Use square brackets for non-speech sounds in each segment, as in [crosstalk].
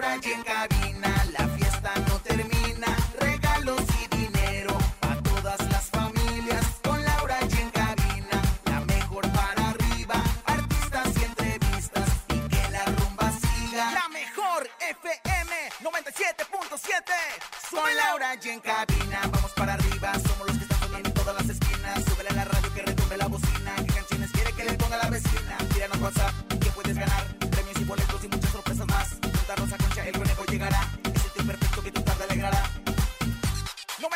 Laura y en cabina, la fiesta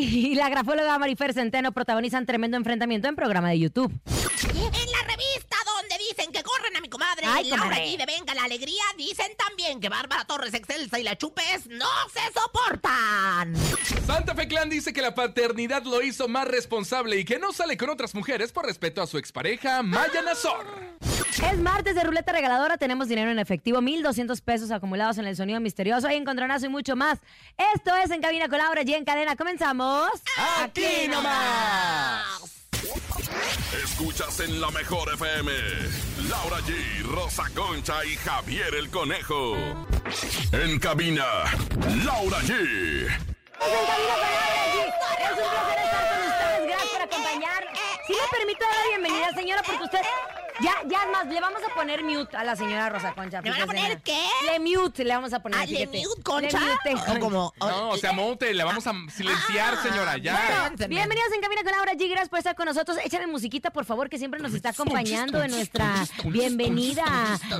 y, la grafóloga Marifer Centeno protagonizan tremendo enfrentamiento en programa de YouTube. En la revista donde dicen que corren a mi comadre Ay, Laura comadre. G de Venga la Alegría, dicen también que Bárbara Torres Excelsa y la Chupes no se soportan. Santa Fe Clan dice que la paternidad lo hizo más responsable y que no sale con otras mujeres por respeto a su expareja, Maya Nazor. Es martes de ruleta regaladora, tenemos dinero en efectivo, 1,200 pesos acumulados en el sonido misterioso, hay encontronazo y mucho más. Esto es En Cabina con Laura y en cadena. ¿Comenzamos? ¡Aquí nomás! Escuchas en la mejor FM. Laura G, Rosa Concha y Javier el Conejo. En cabina, Laura G. En Cabina con Laura G. Es un placer estar con ustedes, gracias por acompañar. Si me permite dar la bienvenida, señora, porque usted... Ya, ya, es más, le vamos a poner mute a la señora Rosa Concha. ¿Le van a poner qué? Le mute, le vamos a poner. Ah, ¿le mute, Concha? Le mute, O como- No, o sea, monte, la vamos a silenciar, Ah, señora, ya. bueno. Bienvenidos en Cabina con Laura G. Gracias por estar con nosotros. Échale musiquita, por favor, que siempre nos está acompañando en nuestra bienvenida,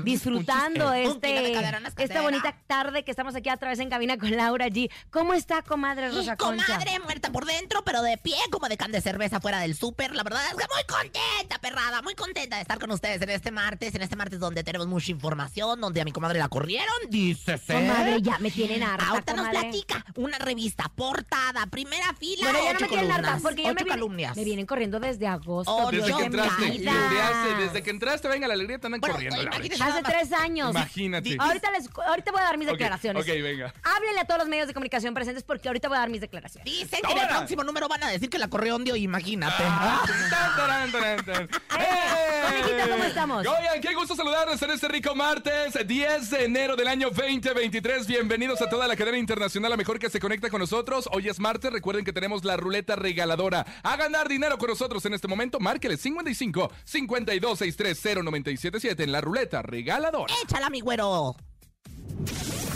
disfrutando este, esta bonita tarde que estamos aquí a través en Cabina con Laura G. ¿Cómo está, comadre Rosa Concha? comadre muerta por dentro, pero de pie como de can de cerveza fuera del súper. La verdad es que muy contenta, perrada, muy contenta de estar con ustedes en este martes, en este martes donde tenemos mucha información, donde a mi comadre la corrieron, dice Comadre, ya me tienen harta, Ahorita nos comadre. platica una revista, portada, primera fila, Bueno, ya no ocho me tienen harta, columnas, porque ya me, ocho vienen- calumnias. me vienen corriendo desde agosto. Oh, Dios Desde que entraste, desde, hace- desde que entraste, venga la alegría, te andan Bueno, corriendo. Hace tres años. Imagínate. Ahorita, les, ahorita voy a dar mis Ok, declaraciones. ok, venga. Háblenle a todos los medios de comunicación presentes porque ahorita voy a dar mis declaraciones. Dicen que en el Ahora. próximo número van a decir que la corrió Ondio, imagínate. Ah, tan. ¡Eh! Conejita, ¿cómo estamos? Oigan, qué gusto saludarles en este rico martes, 10 de enero del año 2023. Bienvenidos a toda la cadena internacional, la mejor que se conecta con nosotros. Hoy es martes, recuerden que tenemos la ruleta regaladora. A ganar dinero con nosotros en este momento, márquele 55 52 630 977 en la ruleta regaladora. Échala, mi güero.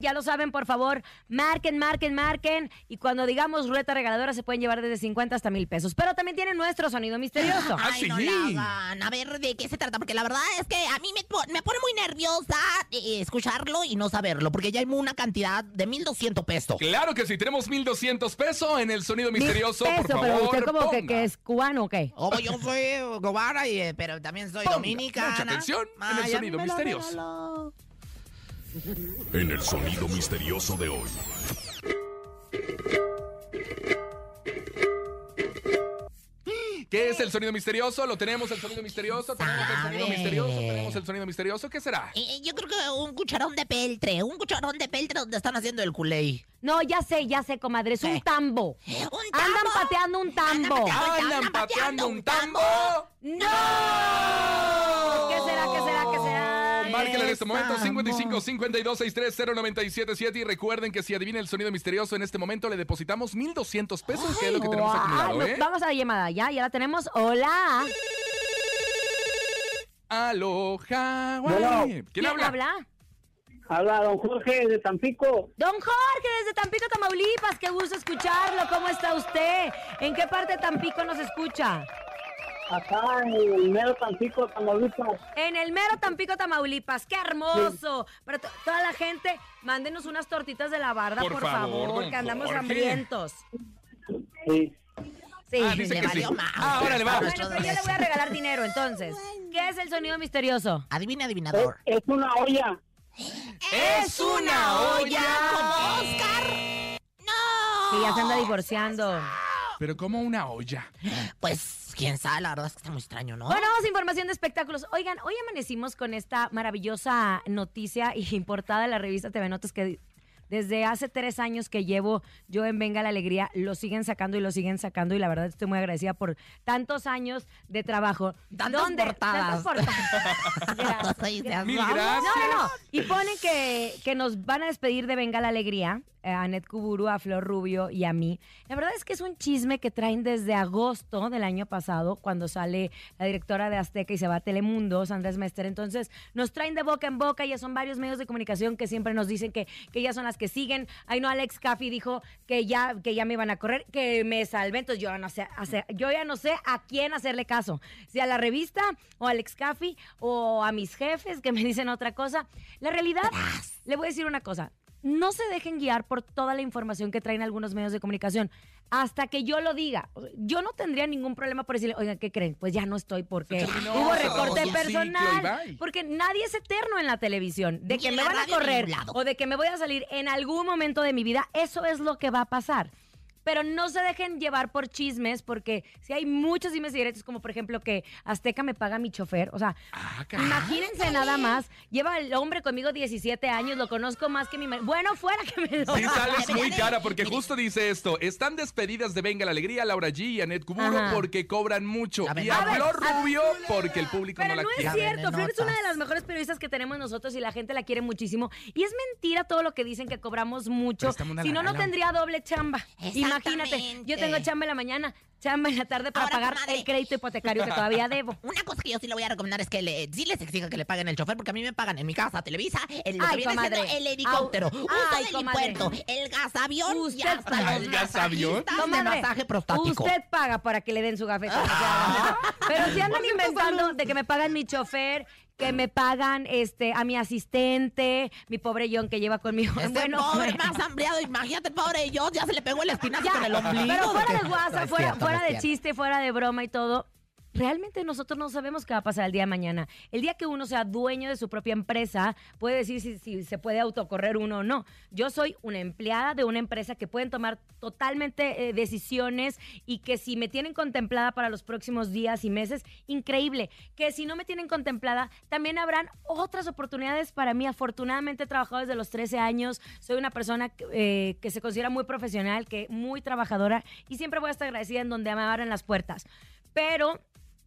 Ya lo saben, por favor, marquen, marquen, marquen. Y cuando digamos ruleta regaladora, se pueden llevar desde 50 hasta mil pesos. Pero también tienen nuestro sonido misterioso. Ah, Ay, no sí. la hagan. A ver, ¿de qué se trata? Porque la verdad es que a mí me, po- me pone muy nerviosa eh, escucharlo y no saberlo, porque ya hay una cantidad de 1.200 pesos. Claro que sí, tenemos 1200 pesos en el sonido misterioso. Por favor, pero usted como que, ponga. que es cubano, ¿o qué? Oh, yo soy Gobara, y, eh, pero también soy Ponga dominicana. mucha atención en el Miami sonido me lo misterioso. regaló. En el sonido misterioso de hoy. ¿Qué es el sonido misterioso? ¿Lo tenemos el sonido misterioso? ¿Tenemos el sonido misterioso? ¿Tenemos el sonido misterioso? ¿Qué será? Eh, yo creo que un cucharón de peltre, un cucharón de peltre donde están haciendo el culé. No, ya sé, ya sé, comadre. Es un ¿Qué? tambo. ¡Un Andan tambo! pateando un tambo. ¡Andan pateando un tambo! ¡No! ¿Qué será? ¿Qué será? En este momento Estamos. 55 52 63 0977 y recuerden que si adivina el sonido misterioso en este momento le depositamos 1200 pesos, que es lo que tenemos Guau, acumulado, ¿eh? Vamos a la llamada, ya, ya la tenemos. Hola. Aloha. Bueno. ¿Quién, habla? Habla don Jorge de Tampico. Don Jorge, desde Tampico, Tamaulipas. Qué gusto escucharlo. ¿Cómo está usted? ¿En qué parte de Tampico nos escucha? Acá en el mero Tampico, Tamaulipas. En el mero Tampico, Tamaulipas. ¡Qué hermoso! Para to- toda la gente, mándenos unas tortitas de la barda, Por por, favor, favor, que andamos Jorge. hambrientos. Sí. Sí. Ah, dice Le que sí. valió más. Ah, órale, va. Bueno, pero yo le voy a regalar dinero, entonces. ¿Qué es el sonido misterioso? Adivina, adivinador. es una olla. ¡Es una olla! ¡Como Oscar! ¡No! Que ya se anda divorciando. Pero como una olla. Pues, quién sabe, la verdad es que está muy extraño, ¿no? Bueno, vamos a información de espectáculos. Oigan, hoy amanecimos con esta maravillosa noticia y [laughs] importada en la revista TV Notas que desde hace tres años que llevo yo en Venga la Alegría, lo siguen sacando y lo siguen sacando y la verdad estoy muy agradecida por tantos años de trabajo. Tantas portadas. Tantas portadas. [laughs] Gracias. Seas Mil gracias. No, no, no. Y ponen que, que nos van a despedir de Venga la Alegría, a Anet Kuburu, a Flor Rubio y a mí. La verdad es que es un chisme que traen desde agosto del año pasado, cuando sale la directora de Azteca y se va a Telemundo, Sandra Mester. Entonces, nos traen de boca en boca, ya son varios medios de comunicación que siempre nos dicen que, que ya son las que siguen. Ay, no, Alex Caffi dijo que ya, que ya me iban a correr, que me salvé. Entonces, yo, no sé, hacer- yo ya no sé a quién hacerle caso. Si a la revista, o a Alex Caffi, o a mis jefes que me dicen otra cosa. La realidad, le voy a decir una cosa. No se dejen guiar por toda la información que traen algunos medios de comunicación hasta que yo lo diga. Yo no tendría ningún problema por decirle, oigan, ¿qué creen? Pues ya no estoy porque terminó, hubo recorte personal. Porque nadie es eterno en la televisión. De que me van a correr o de que me voy a salir en algún momento de mi vida, eso es lo que va a pasar. Pero no se dejen llevar por chismes, porque si hay muchos chismes y directos, como por ejemplo que Azteca me paga mi chofer. O sea, Ah, imagínense nada más. Lleva el hombre conmigo 17 años, lo conozco más que mi marido. Bueno, fuera que me lo Sí, [laughs] sales muy cara porque justo dice esto. Están despedidas de Venga la Alegría Laura G y Anet Kuburu Ajá. porque cobran mucho. Y a Flor Rubio porque el público Pero no la no es quiere. cierto, Flor es una de las mejores periodistas que tenemos nosotros y la gente la quiere muchísimo. Y es mentira todo lo que dicen que cobramos mucho. Si no, no tendría doble chamba. Imagínate, yo tengo chamba en la mañana, chamba en la tarde para Ahora, pagar comadre. el crédito hipotecario que todavía debo. [laughs] Una cosa que yo sí le voy a recomendar es que le, sí les exija que le paguen el chofer, porque a mí me pagan en mi casa, Televisa, el, lo Ay, que siendo el helicóptero, Au. uso Ay, del comadre. el gasavión Usted y hasta paga. los ¿El gasavión? masajistas de Comadre, masaje prostático. Usted paga para que le den su gafeta. [laughs] pero si andan inventando de que me pagan mi chofer, que me pagan este a mi asistente, mi pobre John que lleva conmigo. Este [laughs] bueno, pobre bueno. más hambriado, imagínate, pobre yo, ya se le pegó el espinazo Ya, con el ombligo. pero fuera de No es fuera, cierto, fuera no de cierto. chiste, fuera de broma y todo. Realmente nosotros no sabemos qué va a pasar el día de mañana. El día que uno sea dueño de su propia empresa, puede decir si, se puede autocorrer uno o no. Yo soy una empleada de una empresa que pueden tomar totalmente eh, decisiones y que si me tienen contemplada para los próximos días y meses, increíble. Que si no me tienen contemplada, también habrán otras oportunidades para mí. Afortunadamente he trabajado desde los 13 años, soy una persona que, eh, que se considera muy profesional, que muy trabajadora y siempre voy a estar agradecida en donde me abran las puertas. Pero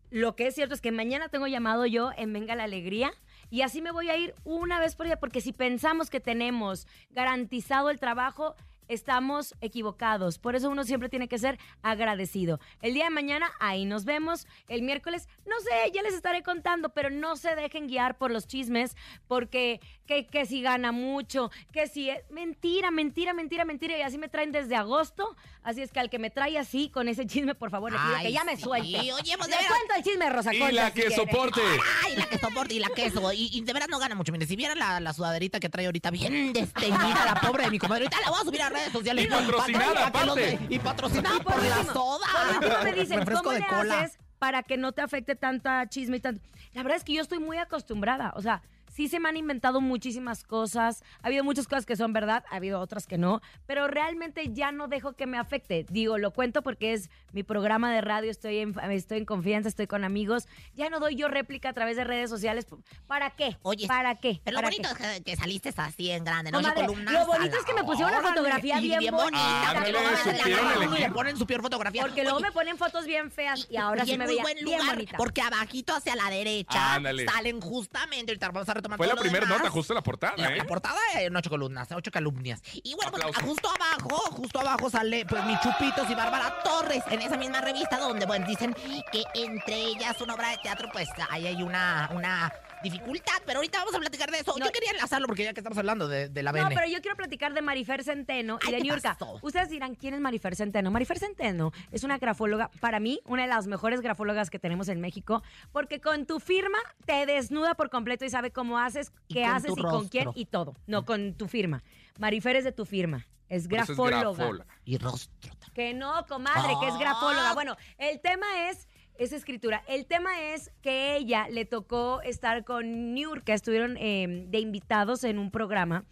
lo que es cierto es que mañana tengo llamado yo en Venga la Alegría y así me voy a ir una vez por día porque si pensamos que tenemos garantizado el trabajo, estamos equivocados. Por eso uno siempre tiene que ser agradecido. El día de mañana, ahí nos vemos. El miércoles, no sé, ya les estaré contando, pero no se dejen guiar por los chismes, porque que, que si gana mucho, que si es mentira, mentira, mentira, mentira. Y así me traen desde agosto. Así es que al que me trae así, con ese chisme, por favor, le pido Ay, que ya me sí. suelte. Oye, pues, de veras. cuento el chisme, Rosa Y Concha, la si que quiere. soporte. Ay, la que soporte y la queso. Y, y de veras no gana mucho. Mire, si viera la, la sudaderita que trae ahorita bien desteñida, la pobre de mi comadre, ahorita la voy a subir a redes sociales. Y patrocinada, Para que los aparte. Y patrocinada Y por por la soda. Por último me dicen, Refresco ¿cómo de le haces para que no te afecte tanta chisme y tanto? La verdad es que yo estoy muy acostumbrada. O sea, sí se me han inventado muchísimas cosas. Ha habido muchas cosas que son verdad, ha habido otras que no, pero realmente ya no dejo que me afecte. Digo, lo cuento porque es mi programa de radio, estoy en, estoy en confianza, estoy con amigos. Ya no doy yo réplica a través de redes sociales. ¿Para qué? Oye, ¿para qué? Pero lo ¿Para bonito qué? es que, que saliste así en grande, ¿no? Oye, columnas lo bonito la es que me pusieron una órale, fotografía y bien bonita, me supieron la- elegir. Le ponen su peor fotografía. Porque luego me ponen fotos bien feas y ahora y sí en me muy veía buen bien lugar, bonita. porque abajito hacia la derecha Ándale. salen justamente, ahorita vamos a Fue la primera nota, justo la portada, La, ¿eh? la portada en ocho columnas, ocho calumnias. Y bueno, pues, justo abajo, justo abajo sale pues mi Chupitos y Bárbara Torres en esa misma revista donde bueno dicen que entre ellas una obra de teatro pues ahí hay una, una dificultad, pero ahorita vamos a platicar de eso. No. Yo quería enlazarlo porque ya que estamos hablando de, de la No, Bene. pero yo quiero platicar de Marifer Centeno y Ay, de ¿qué Niurka. Ustedes dirán, ¿quién es Marifer Centeno? Marifer Centeno es una grafóloga, para mí, una de las mejores grafólogas que tenemos en México, porque con tu firma te desnuda por completo y sabe cómo haces, qué haces y con quién y todo. No, con tu firma. Marifer es de tu firma. Es eso es grafóloga. grafóloga. Y rostro también. Que no, comadre, que es grafóloga. Ah. Bueno, el tema es, es escritura. El tema es que ella le tocó estar con Niurka, estuvieron eh, de invitados en un programa.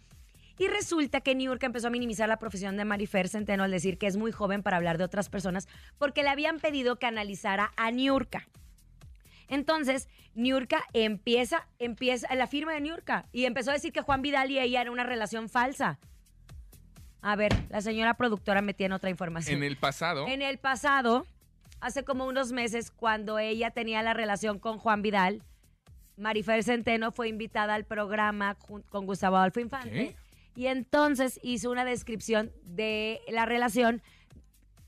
Y resulta que Niurka empezó a minimizar la profesión de Marifer Centeno al decir que es muy joven para hablar de otras personas porque le habían pedido que analizara a Niurka. Entonces, Niurka empieza, empieza la firma de Niurka y empezó a decir que Juan Vidal y ella era una relación falsa. A ver, la señora productora me tiene otra información. En el pasado. En el pasado, hace como unos meses, cuando ella tenía la relación con Juan Vidal, Marifer Centeno fue invitada al programa con Gustavo Adolfo Infante. Y entonces hizo una descripción de la relación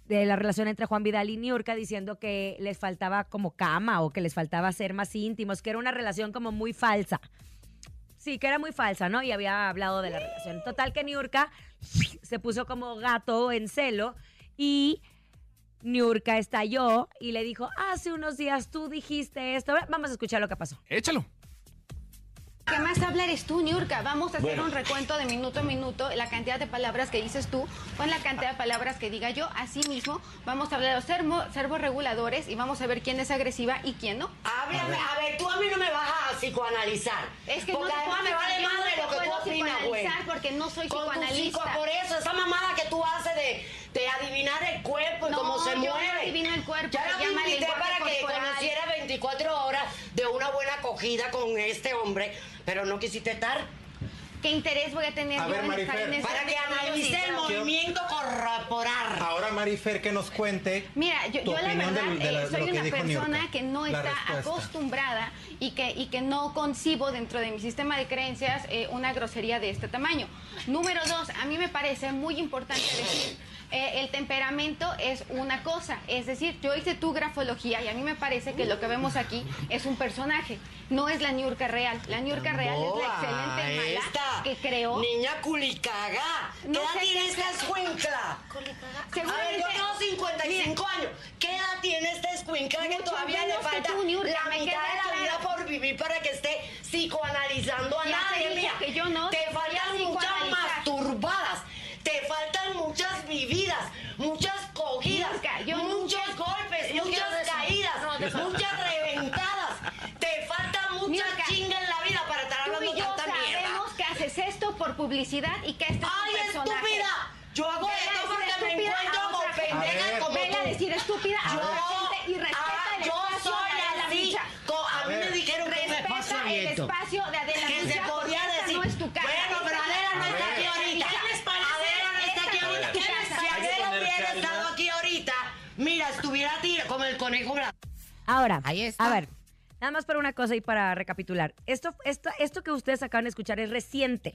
de la relación entre Juan Vidal y Niurka diciendo que les faltaba como cama o que les faltaba ser más íntimos, que era una relación como muy falsa. Sí, que era muy falsa, ¿no? Y había hablado de la relación. Total que Niurka se puso como gato en celo y Niurka estalló y le dijo, hace unos días tú dijiste esto. Vamos a escuchar lo que pasó. Échalo. ¿Qué más habla eres tú, Niurka? Vamos a hacer un recuento de minuto a minuto, la cantidad de palabras que dices tú con la cantidad de palabras que diga yo. Así mismo, vamos a hablar de los servorreguladores y vamos a ver quién es agresiva y quién no. Háblame, a ver, tú a mí no me vas a psicoanalizar. Es que porque no además me vale madre lo que tú puedo opinas, güey. psicoanalizar porque no soy Con tu psicoanalista. psico- por eso, esa mamada que tú haces de, de adivinar el cuerpo y No, cómo se yo no mueve. adivino el cuerpo, Ya llama invité para que corporal. conociera 24 horas de una buena acogida con este hombre, pero no quisiste estar. ¿Qué interés voy a tener A yo ver, en estar Marifer. en este Para que analice el movimiento corporal. Ahora Marifer que nos cuente Mira, yo, tu yo la verdad del- de la- eh, soy lo una persona que no está acostumbrada y que, y que no concibo dentro de mi sistema de creencias eh, una grosería de este tamaño. Número dos, a mí me parece muy importante decir, eh, el temperamento es una cosa, es decir, yo hice tu grafología y a mí me parece que lo que vemos aquí es un personaje, no es la Niurka real. La Niurka real es la excelente mala esta que creó. Niña culicaga. ¿Qué No edad tiene esta escuincla? A ver, yo tengo 55 años. ¿Qué edad tiene esta escuincla que Mucho todavía le falta tú, Niurka, la me mitad de la claro. vida por vivir para que esté psicoanalizando a Ya nadie, mía? que yo no Te faltan muchas psicoanalizar. masturbadas. Te faltan muchas cogidas, Niurka, yo muchos nunca- golpes, yo muchas quiero decir- caídas, No, te- muchas reventadas. Te falta mucha Niurka, chinga en la vida para estar Tú hablando y yo tanta mierda. sabemos que haces esto por publicidad y que este es ¡Ay, un personaje. estúpida! Yo hago Vela a esto decir porque me estúpida encuentro a con otra gente. pendejas como Vela a tú. decir estúpida a Yo- otra gente y respeta ah, el yo espacio soy de Adela así. Micha. Co- a mí me dijeron que me Respeta pasa el esto. espacio de Adela Que se Micha, conejo blanco. Ahora, Ahí está. a ver, nada más para una cosa y para recapitular. Esto, esto, esto que ustedes acaban de escuchar es reciente.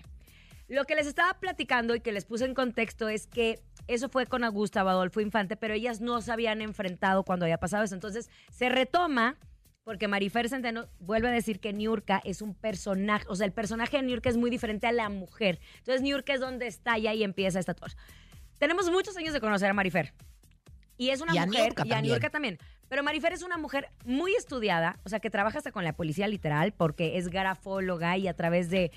Lo que les estaba platicando y que les puse en contexto es que eso fue con Gustavo Adolfo Infante, pero ellas no se habían enfrentado cuando había pasado eso. Entonces, se retoma porque Marifer Centeno vuelve a decir que Niurka es un personaje, o sea, el personaje de Niurka es muy diferente a la mujer. Entonces, Niurka es donde estalla y empieza esta cosa. Tenemos muchos años de conocer a Marifer. Y es una Y a mujer, Niurka y a también. Niurka también. Pero Marifer es una mujer muy estudiada, o sea, que trabaja hasta con la policía literal, porque es grafóloga y a través de.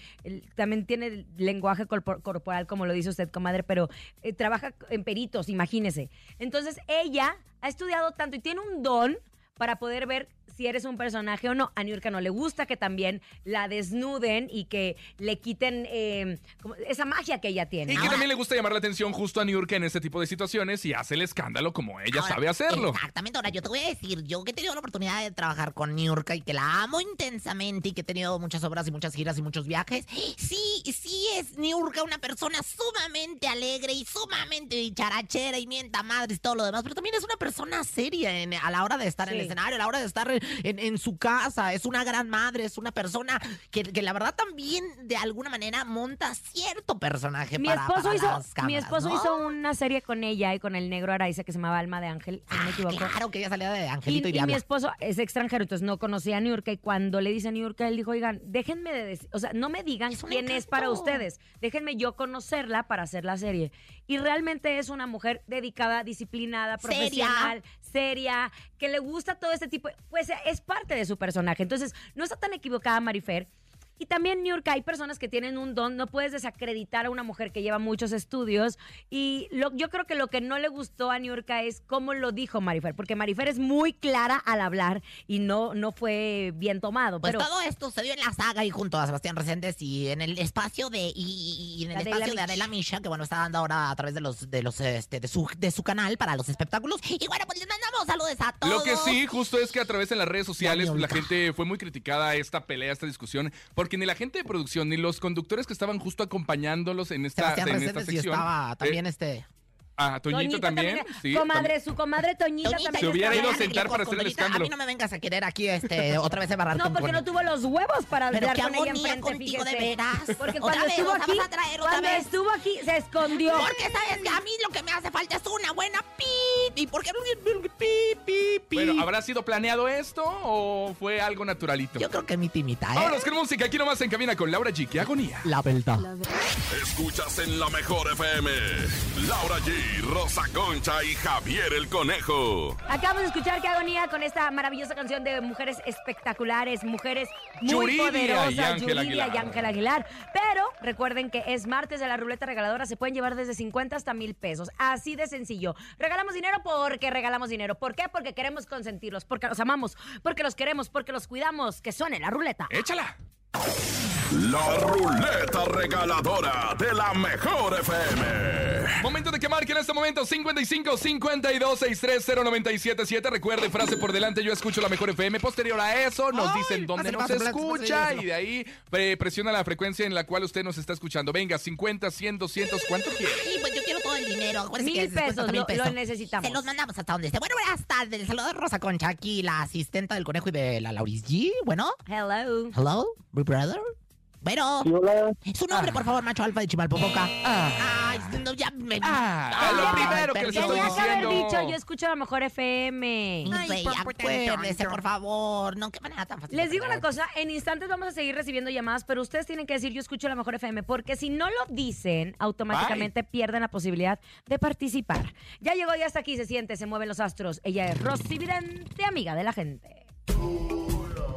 también tiene lenguaje corpor- corporal, como lo dice usted, comadre, pero eh, trabaja en peritos, imagínese. Entonces, ella ha estudiado tanto y tiene un don para poder ver si eres un personaje o no. A Niurka no le gusta que también la desnuden y que le quiten eh, como esa magia que ella tiene. Y que también le gusta llamar la atención justo a Niurka en este tipo de situaciones y hace el escándalo como ella Ahora, sabe hacerlo. Exactamente, ahora yo te voy a decir, yo que he tenido la oportunidad de trabajar con Niurka y que la amo intensamente y que he tenido muchas obras y muchas giras y muchos viajes, sí, sí es Niurka una persona sumamente alegre y sumamente dicharachera y mienta madres y todo lo demás, pero también es una persona seria en- a la hora de estar en el escenario, a la hora de estar en, en su casa, es una gran madre, es una persona que, que la verdad también de alguna manera monta cierto personaje Mi para, esposo, para hizo, las mi cámaras, esposo ¿no? hizo una serie con ella y con el negro Araiza que se llamaba Alma de Ángel, si no me Ah, equivoco. Claro que ella salía de Angelito y, y mi esposo es extranjero, entonces no conocía a Niurka y cuando le dice a Niurka, él dijo, oigan, déjenme de decir, o sea, no me digan Es quién es para ustedes, déjenme yo conocerla para hacer la serie. Y realmente es una mujer dedicada, disciplinada, Seria. profesional, seria, que le gusta todo este tipo, pues es parte de su personaje. Entonces, no está tan equivocada Marifer. Y también, Niurka, hay personas que tienen un don, no puedes desacreditar a una mujer que lleva muchos estudios. Y lo- yo creo que lo que no le gustó a Niurka es cómo lo dijo Marifer, porque Marifer es muy clara al hablar y no, no fue bien tomado. Pues pero todo esto se dio en la saga y junto a Sebastián Reséndez y en el espacio de y, en el Adela espacio de. Adela Misha, que bueno, está dando ahora a través de los de los este de su de su canal para los espectáculos. Y bueno, pues les mandamos saludos a todos. Lo que sí, justo es que a través de las redes sociales, pues, la Niurka. gente fue muy criticada a esta pelea, a esta discusión, porque ni la gente de producción ni los conductores que estaban justo acompañándolos en esta, Sebastián en esta Reséndez y sección. estaba eh, también este ah, Toñito, también. sí, comadre, su comadre Toñita, Toñita, también. Se hubiera ido a sentar para hacer el Toñita, A escándalo. mí no me vengas a querer aquí este otra vez embarrar No, con- porque con- no tuvo los huevos para Pero hablar qué con ella enfrente, contigo, de fíjese. veras. Porque Otra cuando vez, estuvo nos aquí, vas a traer otra cuando vez. estuvo aquí, se escondió. Porque sabes que a mí lo que me hace falta es una buena pip. ¿Y por qué pip, pip, pip? Bueno, ¿habrá sido planeado esto o fue algo naturalito? Yo creo que mi timita, ¿eh? Vámonos con música, aquí nomás en cabina con Laura G. ¡Qué agonía! La verdad. Escuchas en la mejor FM. Laura G, Rosa Concha y Javier el Conejo. Acabamos de escuchar qué agonía con esta maravillosa canción de mujeres espectaculares, mujeres muy Yuridia y poderosas, Ángela Aguilar. y Ángela Aguilar. Pero recuerden que es martes de la ruleta regaladora, se pueden llevar desde 50 hasta mil pesos. Así de sencillo. Regalamos dinero porque regalamos dinero. ¿Por qué? Porque queremos consentirlos, porque los amamos, porque los queremos, porque los cuidamos. Que suene la ruleta. ¡Échala! La ruleta regaladora de la mejor FM. Momento de que marque en este momento 55 52 630 977. Recuerde, frase por delante, yo escucho la mejor FM. Posterior a eso, nos Ay, dicen dónde nos escucha y de ahí eh, presiona la frecuencia en la cual usted nos está escuchando. Venga, 50, 100, 200, ¿cuánto quiere? Sí, pues yo quiero todo el dinero. Mil pesos, mil lo- pesos. lo necesitamos. Se los mandamos hasta donde esté. Bueno, buenas tardes. El saludo de Rosa Concha aquí, la asistenta del conejo y de la Lauris G. Bueno, Hello. hello, my brother. Bueno, Sí, hola. su nombre, por favor, macho alfa de Chimalpopoca. Ah. Ay, no, ya me. Ah, lo primero que les estoy Tenía que haber diciendo. dicho, yo escucho la mejor FM. Ay, Rey, acuérdese, por favor. No, qué manera tan fácil. Les digo una cosa, en instantes vamos a seguir recibiendo llamadas, pero ustedes tienen que decir yo escucho la mejor FM, porque si no lo dicen, automáticamente pierden la posibilidad de participar. Ya llegó, ya está aquí, se siente, se mueven los astros. Ella es Rosy Vidente, amiga de la gente.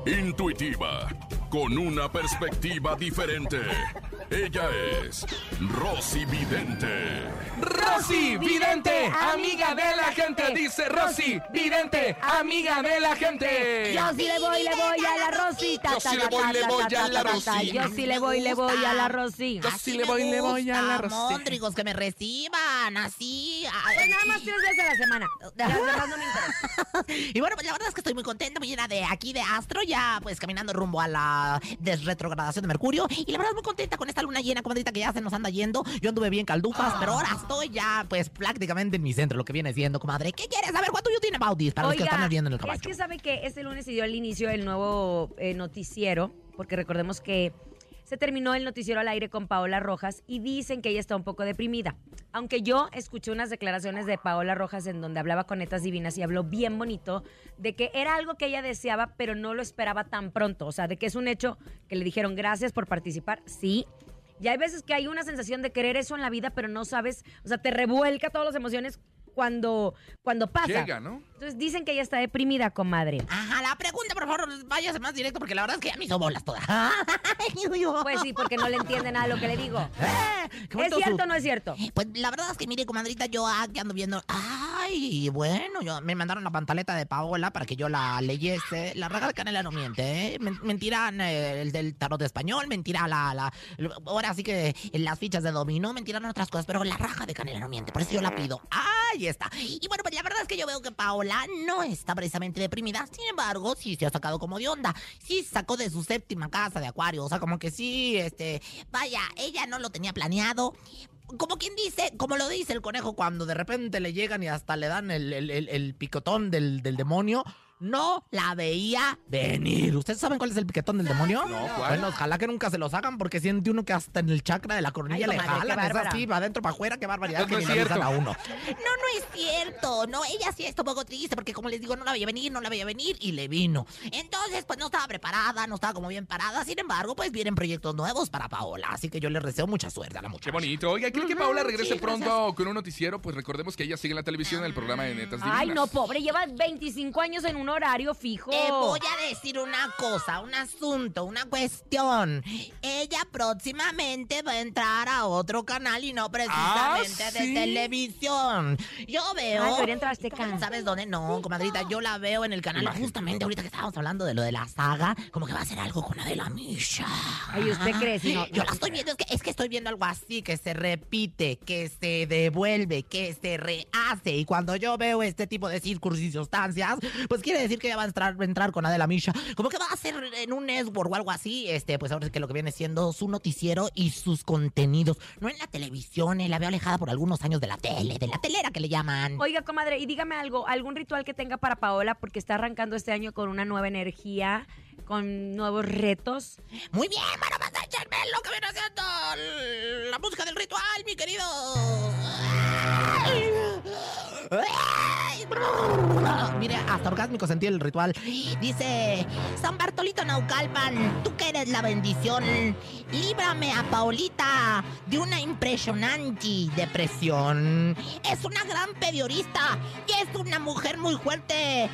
Intuitiva, con una perspectiva diferente. Ella es Rosy Vidente. Rosy, vidente, amiga de la gente. Dice Rosy, vidente, amiga de la gente. Yo sí le voy, le voy a la Rosita. Yo sí le voy, le voy a la Rosy. Yo sí le voy, le voy a la Rosy. Yo sí le voy, le voy a la Rosy. Móndrigos, que me reciban, así. Pues nada más tres veces a la semana. No me. [laughs] Y bueno, pues la verdad es que estoy muy contenta, muy llena de aquí de Astro, ya pues caminando rumbo a la desretrogradación de Mercurio. Y la verdad muy contenta con esta luna llena, comadrita, que ya se nos anda yendo. Yo anduve bien caldufas, pero ahora estoy ya pues prácticamente en mi centro, lo que viene siendo, comadre. ¿Qué quieres saber? ¿Cuánto yo tiene this? Para los que están viendo en el es caballo. que sabe que este lunes se dio el inicio del nuevo eh, noticiero, porque recordemos que se terminó el noticiero al aire con Paola Rojas y dicen que ella está un poco deprimida. Aunque yo escuché unas declaraciones de Paola Rojas en donde hablaba con netas divinas y habló bien bonito de que era algo que ella deseaba, pero no lo esperaba tan pronto. O sea, de que es un hecho que le dijeron gracias por participar. Sí, y hay veces que hay una sensación de querer eso en la vida, pero no sabes, o sea, te revuelca todas las emociones cuando, cuando pasa. Llega, ¿no? Entonces dicen que ella está deprimida, comadre. Ajá, la pregunta, por favor, váyase más directo porque la verdad es que ya me hizo bolas todas. [laughs] Pues sí, porque no le entiende nada a lo que le digo. [laughs] Eh, ¿Es cierto o no es cierto? Pues la verdad es que, mire, comadrita, yo aquí ando viendo. Ay, bueno, yo, me mandaron la pantaleta de Paola para que yo la leyese. La raja de canela no miente, ¿eh? Men- Mentirán eh, el del tarot de español, mentirá la, la... Ahora sí que las fichas de dominó mentirán otras cosas, pero la raja de canela no miente, por eso yo la pido. Ahí está. Y bueno, pues la verdad es que yo veo que Paola no está precisamente deprimida. Sin embargo, sí se ha sacado como de onda. Sí sacó de su séptima casa de acuario. O sea, como que sí, este... Vaya, ella no lo tenía planeado como quien dice, como lo dice el conejo cuando de repente le llegan y hasta le dan el, el- el- el picotón del, del demonio. No la veía venir. ¿Ustedes saben cuál es el picotón del demonio? No, ¿cuál? Bueno, ojalá que nunca se los hagan porque siente uno que hasta en el chakra de la coronilla Ay, le jalan. Es así, va adentro para afuera, qué barbaridad que no es cierto. a uno. No, no es cierto. No, ella sí está un poco triste porque como les digo, no la veía venir, no la veía venir y le vino. Entonces, pues no estaba preparada, no estaba como bien parada. Sin embargo, pues vienen proyectos nuevos para Paola. Así que yo le deseo mucha suerte a la muchacha. Qué bonito. Oiga, ¿cree que Paola regrese sí, pronto con un noticiero? Pues recordemos que ella sigue en la televisión en el programa de Netas Divinas. Ay, no, pobre, lleva 25 años en un horario fijo. Te voy a decir una cosa, un asunto, una cuestión. Ella próximamente va a entrar a otro canal y no precisamente ¿Ah, de televisión. Yo veo. Ay, debería entrar a Azteca. ¿Sabes dónde? No, comadrita, yo la veo en el canal. Justamente ahorita que estábamos hablando de lo de la saga, como que va a hacer algo con Adela Misha. Ay, ¿usted cree? Si no- Yo la estoy viendo, es que, es que estoy viendo algo así, que se repite, que se devuelve, que se rehace. Y cuando yo veo este tipo de sustancias, pues quiere decir que ya va a entrar, va a entrar con Adela Misha. Como que va a ser en un network o algo así, este, pues ahora sí que lo que viene siendo su noticiero y sus contenidos. No en la televisión, eh, la veo alejada por algunos años de la tele, de la telera que le llaman. Oiga, comadre, y dígame algo, algún ritual que tenga para Paola, porque está arrancando este año con una nueva energía, con nuevos retos. Muy bien, bueno, vas a echarme lo que viene haciendo la música del ritual, mi querido. [laughs] Mire, hasta orgásmico sentí el ritual. Dice, San Bartolito Naucalpan, tú que eres la bendición, líbrame a Paulita de una impresionante depresión. Es una gran periodista y es una mujer muy fuerte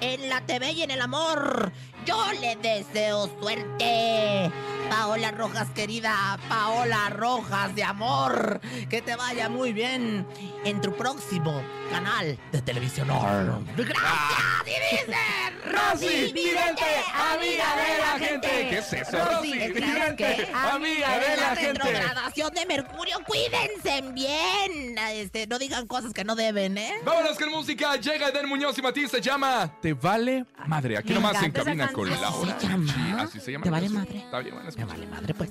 en la TV y en el amor. Yo le deseo suerte. Paola Rojas, querida Paola Rojas de amor. Que te vaya muy bien en tu próximo canal de televisión. Gracias, y dice Rosy Vidente, amiga de la gente. ¿Qué es eso, Rosy Vidente, amiga de la gente? retrogradación de Mercurio, cuídense bien. Este, no digan cosas que no deben, ¿eh? Vámonos con música. Llega Eden Muñoz y Matiz. Se llama Te Vale Madre. Aquí nomás en cabina con canción. Laura. ¿Se llama? Sí, así se llama. ¿Te la vale madre? Está bien, bueno, Me escucha. vale madre, pues.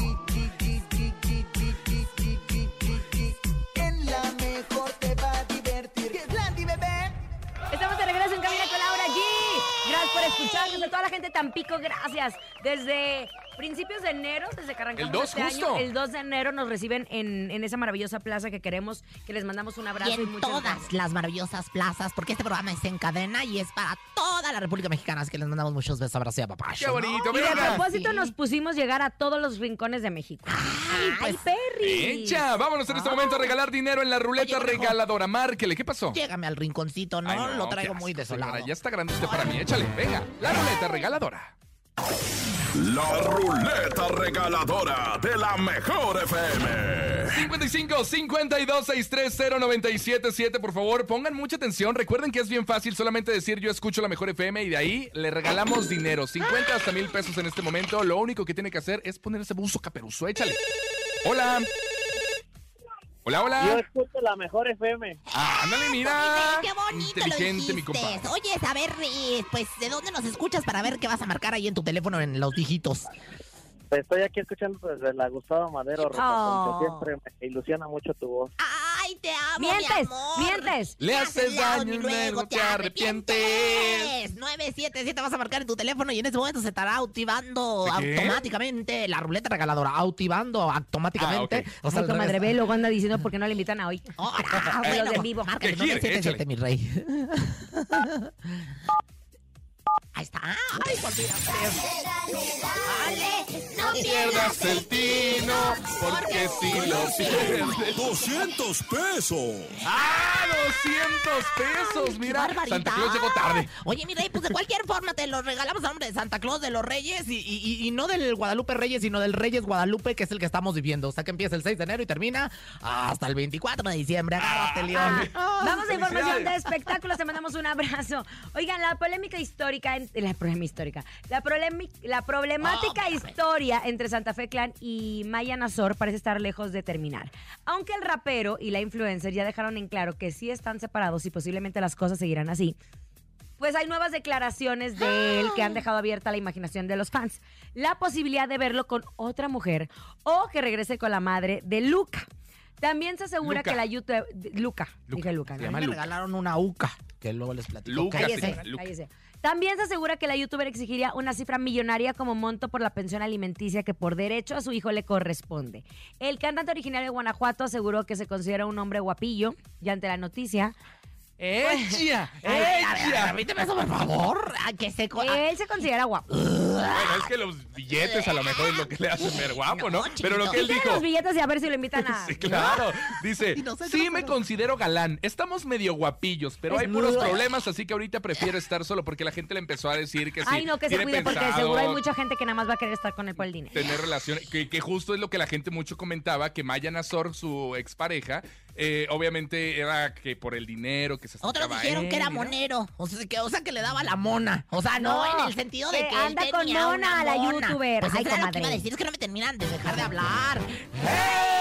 Escucharnos. A toda la gente de Tampico, gracias. Desde principios de enero, desde que arrancamos El 2 este justo. año, el 2 de enero nos reciben en, en esa maravillosa plaza que queremos, que les mandamos un abrazo Y y, en muchas todas gracias. las maravillosas plazas, porque este programa es en cadena y es para toda la República Mexicana. Así que les mandamos muchos besos, abrazos y apapachos. Qué bonito. Y de propósito nos pusimos llegar a todos los rincones de México. ¡Ay, pues, Perry! Echa, vámonos en este momento a regalar dinero en la ruleta Oye, regaladora. Márquele, ¿qué pasó? Llégame al rinconcito, ¿no? Ay, Lo traigo muy desolado. Ya está grande usted para mí. Échale, venga. La ruleta regaladora. La ruleta regaladora de la mejor FM. 55 52 630 977 por favor, pongan mucha atención. Recuerden que es bien fácil solamente decir yo escucho la mejor FM y de ahí le regalamos dinero. 50 hasta mil pesos en este momento. Lo único que tiene que hacer es ponerse buzo caperuzo. Échale. Hola. Hola, Yo hola. escucho la mejor FM. Ah, ándale, mira. Qué bonito Inteligente, lo mi compadre. Oye, a ver, eh, pues, ¿de dónde nos escuchas para ver qué vas a marcar ahí en tu teléfono en los dígitos? Pues estoy aquí escuchando desde la Gustavo Madero. Rosa Oh. Concha. Siempre me ilusiona mucho tu voz. ¡Ay, te amo, mi ¡Mientes! amor! ¡Mientes! Le haces daño y luego te arrepientes. 977 vas a marcar en tu teléfono y en ese momento se estará activando automáticamente la ruleta regaladora. Activando automáticamente. Ah, ok. O sea, comadre, ve, luego anda diciendo por qué no le invitan a hoy. Ahora, [laughs] los bueno, de vivo. ¿Qué quiere? 977, Échale. mi rey. [laughs] Ahí está. Ay, no Pierdas el tino, porque si lo pierdes. 200 pesos. ¡Ah! 200 pesos. Mira, barbaridad! Santa Claus llegó tarde. Oye, mi rey, pues de cualquier forma te lo regalamos a nombre de Santa Claus de los Reyes y, y- y- no del Guadalupe Reyes, sino del Reyes Guadalupe, que es el que estamos viviendo. O sea, que empieza el 6 de enero y termina hasta el 24 de diciembre. Agárrate, León. Vamos a información de espectáculos, te mandamos un abrazo. Oigan, la polémica histórica, en- la polémica histórica, la, polemi- la problemática historia entre Santa Fe Clan y Maya Nazor parece estar lejos de terminar. Aunque el rapero y la influencer ya dejaron en claro que sí están separados y posiblemente las cosas seguirán así. Pues hay nuevas declaraciones de él que han [gasps] dejado abierta la imaginación de los fans. La posibilidad de verlo con otra mujer o que regrese con la madre de Luca. También se asegura Luca. que la YouTube... Luca, Luca. dije Luca. Se ¿no? llama me Luca. regalaron una UCA, que luego les platico. Luca, sí. Cállese, Luca. cállese. También se asegura que la youtuber exigiría una cifra millonaria como monto por la pensión alimenticia que por derecho a su hijo le corresponde. El cantante originario de Guanajuato aseguró que se considera un hombre guapillo y ante la noticia, A a ver, ¡Echa! permíteme eso, por favor. Ah, que se... co- él se considera guapo. Bueno, es que los billetes a lo mejor es lo que le hace ver guapo, ¿no? No, Pero lo que él dijo. los billetes y a ver si lo invitan a... [laughs] Sí, claro. Dice, Y no sé sí me considero galán. Estamos medio guapillos, pero hay puros problemas, así que ahorita prefiero estar solo porque la gente le empezó a decir que sí. Ay, no, que se tiene cuide porque seguro hay mucha gente que nada más va a querer estar con él por el dinero. Tener relaciones, que, que justo es lo que la gente mucho comentaba, que Maya Nazor, su expareja, eh, obviamente era que por el dinero que se Otros dijeron él, que era ¿no? monero. O sea, que, o sea, que le daba la mona. O sea, no, No, en el sentido de que que, anda él con tenía mona una a la mona. youtuber. Pues Ay, eso era lo que iba a decir, es que no me terminan de dejar de hablar. ¡Eh!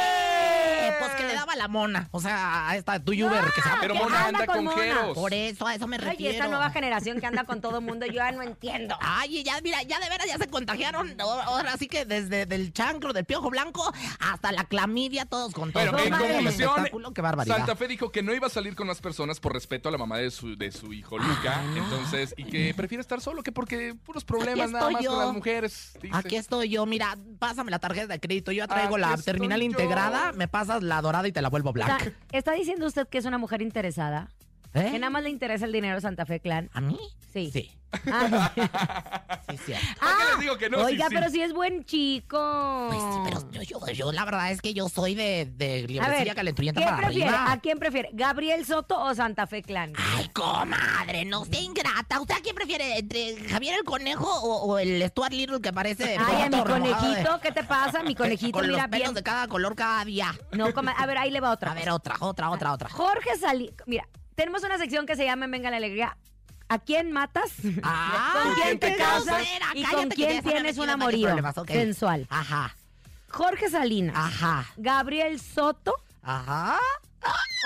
La mona. O sea, a esta youtuber que se llama... Pero Mona anda anda con con. Jeros. Por eso, a eso me Ay, refiero. y esta nueva generación que anda con todo mundo, yo ya no entiendo. [laughs] Ay, ya, mira, ya de veras ya se contagiaron. Ahora sí que desde del chancro, del piojo blanco, hasta la clamidia, todos con todo. No, en conclusión, Espectáculo, qué barbaridad. Santa Fe dijo que no iba a salir con más personas por respeto a la mamá de su, de su hijo Luca. Entonces, y que prefiere estar solo que porque puros problemas Aquí nada estoy más yo. con las mujeres. dice. Aquí estoy yo, mira, pásame la tarjeta de crédito. Yo ya traigo la terminal yo. integrada, me pasas la dorada y te la vuelvo O sea, blanca. ¿Está diciendo usted que es una mujer interesada? ¿Eh? Que nada más le interesa el dinero de Santa Fe Clan. ¿A mí? Sí. Sí. Ah, [laughs] Sí, sí. ¿Para qué les digo que no? Oiga, sí. pero si es buen chico. Yo, yo, yo la verdad es que yo soy de, de A liebrecilla ver, calenturienta ¿quién para prefiere? arriba. ¿A quién prefiere? ¿Gabriel Soto o Santa Fe Clan? Ay, comadre, no sea ingrata. ¿Usted a quién prefiere? ¿Entre Javier el Conejo o, o el Stuart Little que parece... Ay, a mi remojado de- conejito, ¿qué te pasa? Mi [laughs] conejito, Con mira los pelos bien. de cada color cada día. No, coma- a ver, ahí le va otra. A ver, otra, otra, otra, otra. Jorge Salí. Mira, tenemos una sección que se llama en Venga la Alegría. ¿A quién matas? Ah, ¿Con quién te casas? ¿Y con quién tienes un amorío sensual? Ajá, Jorge Salinas. ajá, Gabriel Soto. ajá.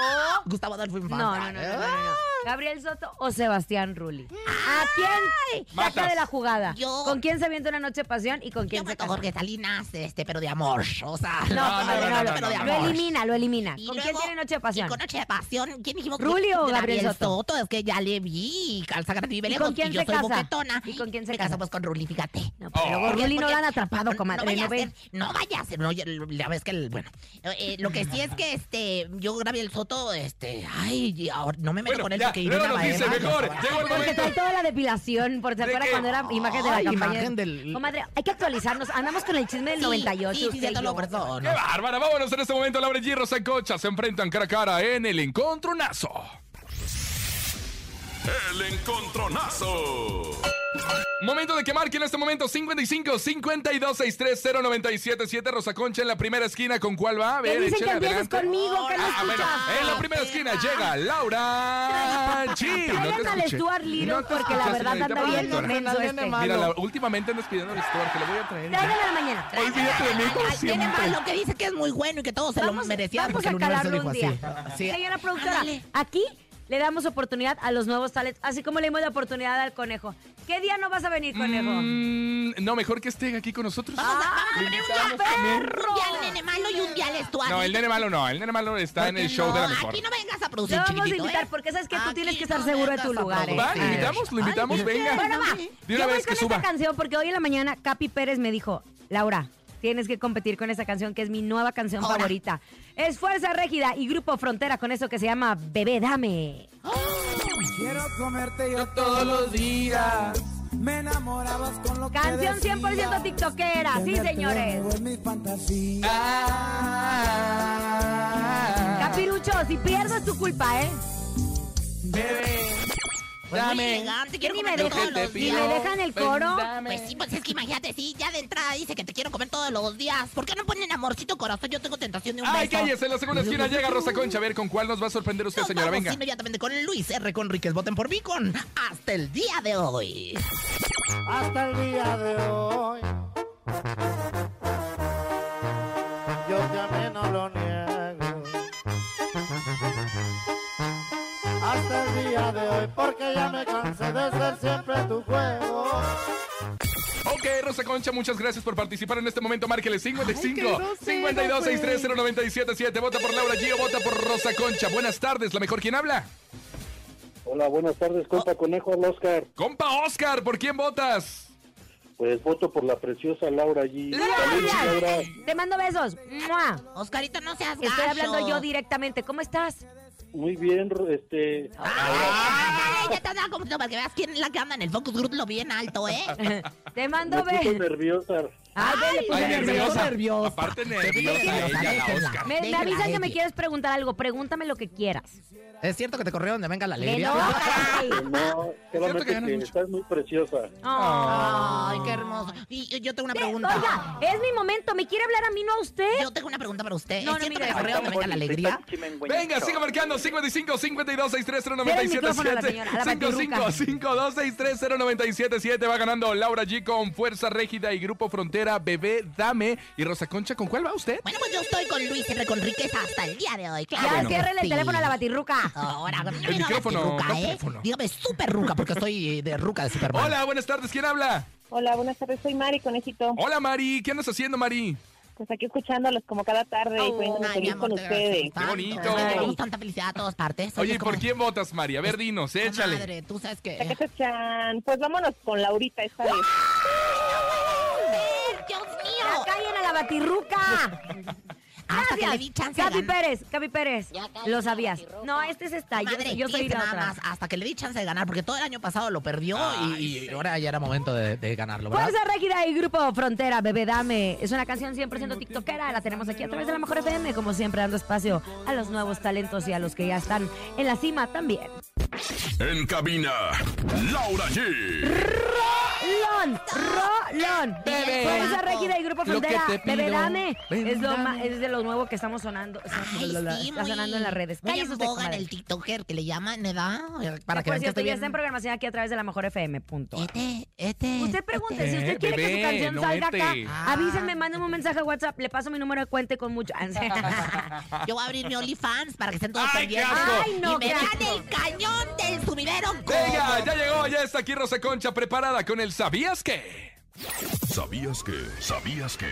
O... Gustavo Adolfo Infante. No, no, no, no, no, no, no. Gabriel Soto o Sebastián Rulli. ¿A quién saca Matas. de la jugada? Yo- ¿Con quién se avienta una noche de pasión y con Yo quién se casa? Jorge Salinas, este, pero de amor. O sea, No, no, no, no, no, de no, Lo amor. elimina, lo elimina. Y ¿Con luego- quién tiene noche de pasión? Y con Noche de Pasión, ¿quién dijimos? que- ¿Rulli o Gabriel Soto? Es que ya le vi, calza grande y ¿Y con quién yo se soy casa? boquetona. ¿Y con quién se Me casa? pues con Rulli, fíjate. No, pero luego Oh. Rulli no Porque- lo han atrapado, no, comadre. No vaya ¿no a ve? ser, no vaya a ser, no, ya, ya ves que, el- bueno, eh, eh, lo que sí es que, este, yo Gabriel Soto, este, ay, y ahora no me meto Bueno, con él ya, porque Irina dice, Baeva, mejor, ya llegó el Porque trae toda la depilación, por se ¿De acuerda cuando era imagen de la Ay, campaña. imagen del- Comadre, hay que actualizarnos. Andamos con el chisme del Sí, 98. Sí, sí, y no, yo. por eso, ¡Qué no. bárbara! Vámonos en este momento. Laura G. Rosa y Cocha se enfrentan cara a cara en el encontronazo. El encontronazo. Momento de que marque en este momento 55 52 63 097 Rosa Concha en la primera esquina. ¿Con cuál va? A ver, dicen que empieces adelante. conmigo, que no Ah, bueno, en la primera esquina llega Laura [laughs] G. No te Traigan al. Stuart Little No te porque la verdad anda bien menso este. Mira, la- últimamente andas pidiendo al Stuart, te lo voy a traer. ya. Tráiganlo en la mañana. Olvídate de mí como Ay, tiene siempre. malo que dice que es muy bueno y que todo se Vamos, lo merecía vamos a calarlo un día. Señora productora, aquí le damos oportunidad a los nuevos talentos, así como le dimos la oportunidad al conejo. ¿Qué día no vas a venir, conejo? Mm, no, mejor que esté aquí con nosotros. Vamos a, vamos a Lo poner un también. un día al nene malo y un día al estuario. No, el nene malo no. El nene malo está en el show de la mejor. Aquí no vengas a Lo producir, vamos a invitar ¿eh? porque sabes que tú Aquí tienes que estar no seguro de tu lugar. ¿eh? Va, lo invitamos, lo invitamos, Ay, venga. Bueno, va. De Yo una voy vez que con esta canción porque hoy en la mañana Capi Pérez me dijo, Laura, tienes que competir con esa canción que es mi nueva canción Ahora. favorita. Es Fuerza Régida y Grupo Frontera con eso que se llama Bebé Dame. Quiero comerte yo Todos los días. Me enamorabas con lo Canción que 100% tiktokera, sí, señores. Capirucho, si pierdo es tu culpa, ¿eh? Pues Dame. elegante, quiero comer me todos los días. me dejan el coro. Pues sí, pues es que imagínate, sí, ya de entrada dice que te quiero comer todos los días. ¿Por qué no ponen amorcito corazón? Yo tengo tentación de un Ay, beso. cállese, en la segunda esquina llega Rosa Concha. A ver, ¿con cuál nos va a sorprender usted, Nos señora? vamos Venga. inmediatamente con Luis R. Conríquez. Voten por mí con Hasta el día de hoy. Hasta el día de hoy. Yo amé, no lo niego. Día de hoy, porque ya me cansé de ser siempre tu juego. Ok, Rosa Concha, muchas gracias por participar en este momento. Márquele 55 Ay, qué grosero, 52 630 977. Vota por Laura G o vota por Rosa Concha. Buenas tardes, la mejor. ¿Quién habla? Hola, buenas tardes, compa Conejo al Oscar. Compa Oscar, ¿por quién votas? Pues voto por la preciosa Laura G. Saludos, Laura. Te mando besos. ¡Mua! Oscarito, no seas Estoy gacho. hablando yo directamente. ¿Cómo estás? Muy bien, este. Ay, ya te has dado como para que veas quién es la que anda en el focus group lo bien alto, ¿eh? [laughs] Te mando besos. nerviosa. Ay, ve, le puse Ay, nerviosa. nerviosa. Aparte nerviosa nerviosa, ella, la déjenla. Oscar. Me, me avisan que me quieres preguntar algo. Pregúntame lo que quieras. ¿Es cierto que te corrieron de Venga la Que Alegría? no, [laughs] caray. No, solamente ganan que mucho. estás muy preciosa. Ay, qué hermoso. Y y yo tengo una pregunta. Oiga, es mi momento. ¿Me quiere hablar a mí, no a usted? Yo tengo una pregunta para usted. No, no, ¿Es cierto mire, que te corrieron de Venga la Alegría? Venga, siga marcando 55 52 630 Dele el micrófono a la señora, a la 977 batirruca. 55 52 630 977 va ganando Laura G con Fuerza Régida y Grupo Frontera Bebé Dame y Rosa Concha ¿con cuál va usted? Bueno, pues yo estoy con Luis R. Conríquez hasta el día de hoy. Claro. Ya, bueno. ciérrele el Sí. teléfono a la batirruca. Ahora, no El micrófono, batiruca, no ¿eh? Dígame súper ruca, porque soy de ruca de Superman. Hola, buenas tardes, ¿quién habla? Hola, buenas tardes. Soy Mari Conejito. Hola Mari, ¿qué andas haciendo Mari? Pues aquí escuchándolos como cada tarde y poniéndome feliz amor, con te ustedes. Qué bonito. gusta tanta felicidad a todas partes. Oye, ¿por quién votas Mari? A ver, dinos, échale. Madre, tú sabes que... Pues vámonos con Laurita esta vez. ¡Dios Ya mío! callen a la batirruca. [laughs] Hasta que Gracias. le di chance de Gaby ganar. Pérez, Gaby Pérez. Lo sabías. No, este es esta. Yo, Madre, yo soy la nada otra. más, hasta que le di chance de ganar, porque todo el año pasado lo perdió y, y ahora ya era momento de, de ganarlo, ¿verdad? Fuerza Régida y Grupo Frontera, Bebé Dame. Es una canción 100% tiktokera. La tenemos aquí a través de la Mejor FM, como siempre, dando espacio a los nuevos talentos y a los que ya están en la cima también. En cabina, Laura G. Rolón, Rolón. Bebé. Fuerza Régida y Grupo Frontera, Bebé Dame. ven, Es, lo dame. ma- es de lo nuevo que estamos sonando. Ay, sí, está muy- sonando en las redes. Muy Cállese en usted, boga en comadre. el TikToker que le llaman, ¿verdad? Para que Por vean que cierto, estoy ya está en programación aquí a través de la Mejor FM. Punto. Este, este. Usted pregunte, si usted quiere que bebé, su canción no salga acá, este. avísenme, mándenme un mensaje a WhatsApp, le paso mi número de cuenta y con mucho. [laughs] Yo voy a abrir mi OnlyFans para que estén todos ¡Ay, qué pendientes. asco! Ay, no, y me qué vean asco. el cañón del sumidero. Venga, ya llegó, ya está aquí Rosa Concha preparada con el ¿Sabías ¿Sabías que? ¿Sabías que?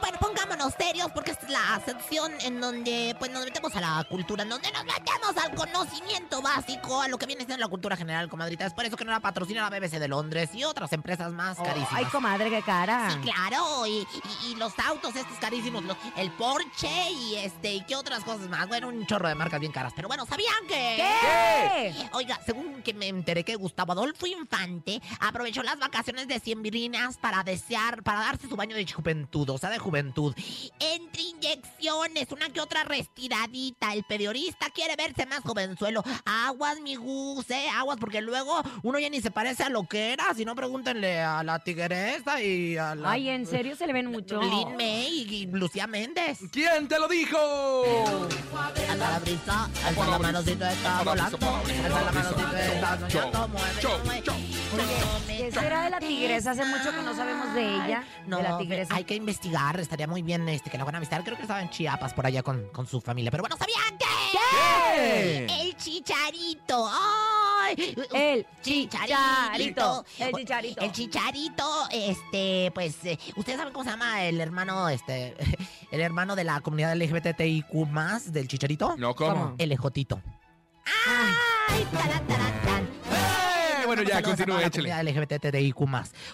Bueno, pongámonos serios porque es la sección en donde pues nos metemos a la cultura, en donde nos metemos al conocimiento básico, a lo que viene siendo la cultura general, comadrita. Es por eso que no la patrocina la BBC de Londres y otras empresas más carísimas. Ay, comadre, qué cara. Sí, claro, y, y- y los autos estos carísimos, los- el Porsche y este, y qué otras cosas más. Bueno, un chorro de marcas bien caras. Pero bueno, ¿sabían que? ¿Qué? Oiga, según que me enteré que Gustavo Adolfo Infante aprovechó las vacaciones de Siembrinas para desear, para darse su baño de juventud, o sea, de juventud. Entre inyecciones, una que otra restiradita. El periodista quiere verse más jovenzuelo. Aguas, mi Gus, eh, aguas, porque luego uno ya ni se parece a lo que era. Si no, pregúntenle a la tigresa y a la... Ay, ¿en serio se le ven mucho? Lin May y, Lucía Méndez. ¿Quién te lo dijo? Alza la brisa, alza la manocito está volando. Alza la manocito está soñando, mueve, mueve. ¿Qué será de la tigresa? Hace mucho que no sabemos de ella. No, de la tigresa. hay que investigar. Estaría muy bien este, que la van a visitar. Creo que estaba en Chiapas por allá con, con su familia. Pero bueno, ¿sabían qué? ¿Qué? El chicharito. ¡Ay! El chicharito. El chicharito. El chicharito, este, pues, eh, ¿ustedes saben cómo se llama el hermano, este, [laughs] el hermano de la comunidad LGBTIQ más del chicharito? No, ¿cómo? El ejotito. ¡Ay! tarán, tarán. ¡Eh! Bueno, ya, Saludos a continúe, toda la échale. LGBTIQ+.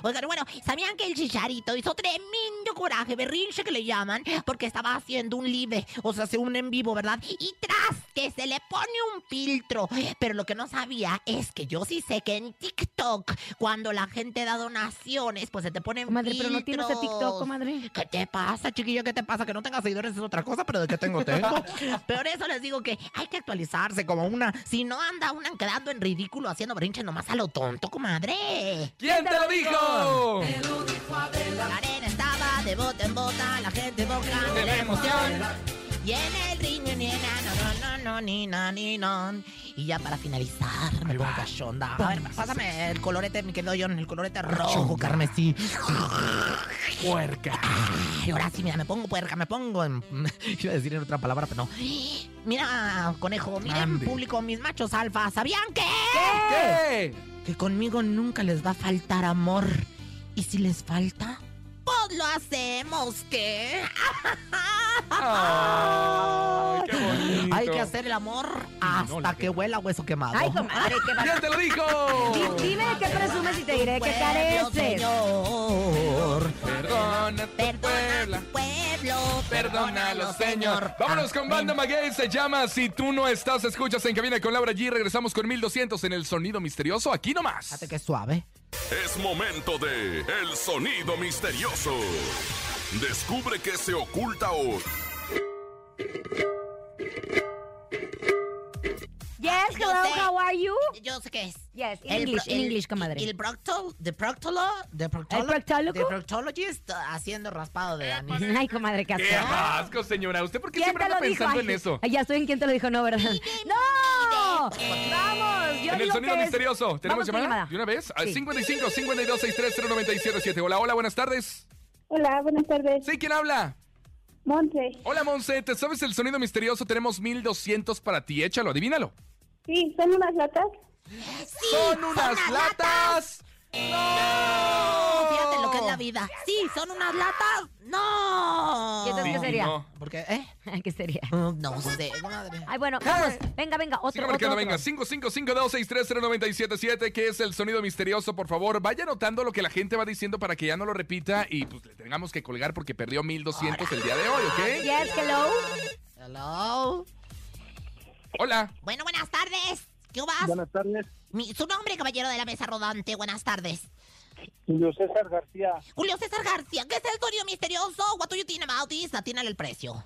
Oigan, bueno, ¿sabían que el Chicharito hizo tremendo coraje, berrinche que le llaman? Porque estaba haciendo un live, o sea, hace un en vivo, ¿verdad? Y tras que se le pone un filtro. Pero lo que no sabía es que yo sí sé que en TikTok, cuando la gente da donaciones, pues se te ponen Comadre, pero no tienes de. TikTok, comadre. ¿Qué te pasa, chiquilla? ¿Qué te pasa? Que no tengas seguidores es otra cosa, pero de que tengo, tengo. [laughs] Por eso les digo que hay que actualizarse como una. Si no anda una quedando en ridículo haciendo brinches nomás a lo tonto, comadre. ¿Quién te lo dijo? La arena estaba de bota en bota, la gente boca de la emoción. Y en el riño Y ya para finalizar, me pongo cachonda. A ver, pásame el colorete, mi querido John, el colorete rojo, carmesí. Puerca. Ay, ahora sí, mira, me pongo puerca, me pongo en... [laughs] Iba a decir en otra palabra, pero no. Mira, conejo, miren, Ande. público, mis machos alfa, ¿sabían qué? ¿Qué? Que conmigo nunca les va a faltar amor. Y si les falta, pues lo hacemos, ¿qué? Hay que hacer el amor hasta que huela hueso quemado. Ay, comadre, qué [laughs] ¿Quién te lo dijo? Di- Dime qué presumes y te diré que Pueblo, careces. Señor. Perdona, Puebla. Pueblo, Perdónalo, Señor. Vámonos con Banda Maguey. Se llama Si tú no estás, escuchas en cabina con Laura G. Regresamos con 1200 en el sonido misterioso. Aquí nomás. Fíjate que suave. Es momento de El Sonido Misterioso. Descubre qué se oculta hoy. Yes, hello, sé. how are you? Yo sé qué es. Yes, in El English, in el- English, comadre. El proctol, the proctolo, the proctolo, ¿El proctólogo? the proctologist haciendo raspado de anís. Ay, [laughs] comadre, qué ¡Qué asco. asco, señora! ¿Usted por qué ¿Quién siempre anda pensando en eso? ay, ya estoy en quién te lo dijo, no, ¿verdad? ¡No! ¡Vamos! Yo En el sonido misterioso. ¿Tenemos llamada? ¿De una vez? Al Sí. 55 52 63 0977. Hola, hola, buenas tardes. Hola, buenas tardes. ¿Sí? ¿Quién habla? Monse. Hola, Monse. ¿Te sabes el sonido misterioso? Tenemos 1200 para ti. Échalo, adivínalo. Sí, ¿son unas latas? ¡Son unas latas! No, fíjate lo que es la vida. Sí, son unas latas. No. ¿Y entonces qué Sí, sería? no. ¿Por qué? ¿Eh? [laughs] ¿Qué sería? No sé, madre. Ay, bueno, vamos. Venga, venga, otro, Sigue otro, marcando, otro. venga. 5552630977, que es el sonido misterioso, por favor. Vaya anotando lo que la gente va diciendo para que ya no lo repita y pues le tengamos que colgar porque perdió 1200 el día de hoy, ¿ok? Yes, hello. Hello. Hola. Bueno, buenas tardes. ¿Qué vas? Buenas tardes, Mi- su nombre, caballero de la mesa rodante. Buenas tardes. Julio César García. Julio César García, ¿qué es el sonido misterioso? What do you think about this? Atínale el precio.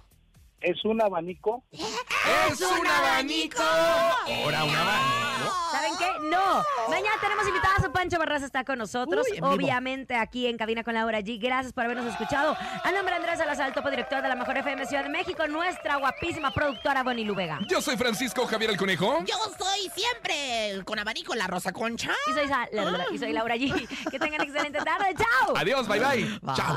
Es un abanico. ¡Es un abanico! Ahora un abanico. ¿Saben qué? No. Mañana tenemos invitadas a Pancho Barras está con nosotros. Uy, en vivo. Obviamente aquí en Cabina con Laura G. Gracias por habernos escuchado. A nombre de Andrés Salazar, topo director de la Mejor FM Ciudad de México, nuestra guapísima productora Bonnie Lubega. Yo soy Francisco Javier el Conejo. Yo soy siempre con abanico la Rosa Concha. Y soy, Sa- la- la- y soy Laura G. [laughs] Que tengan excelente tarde. ¡Chao! Adiós, bye bye. Chao.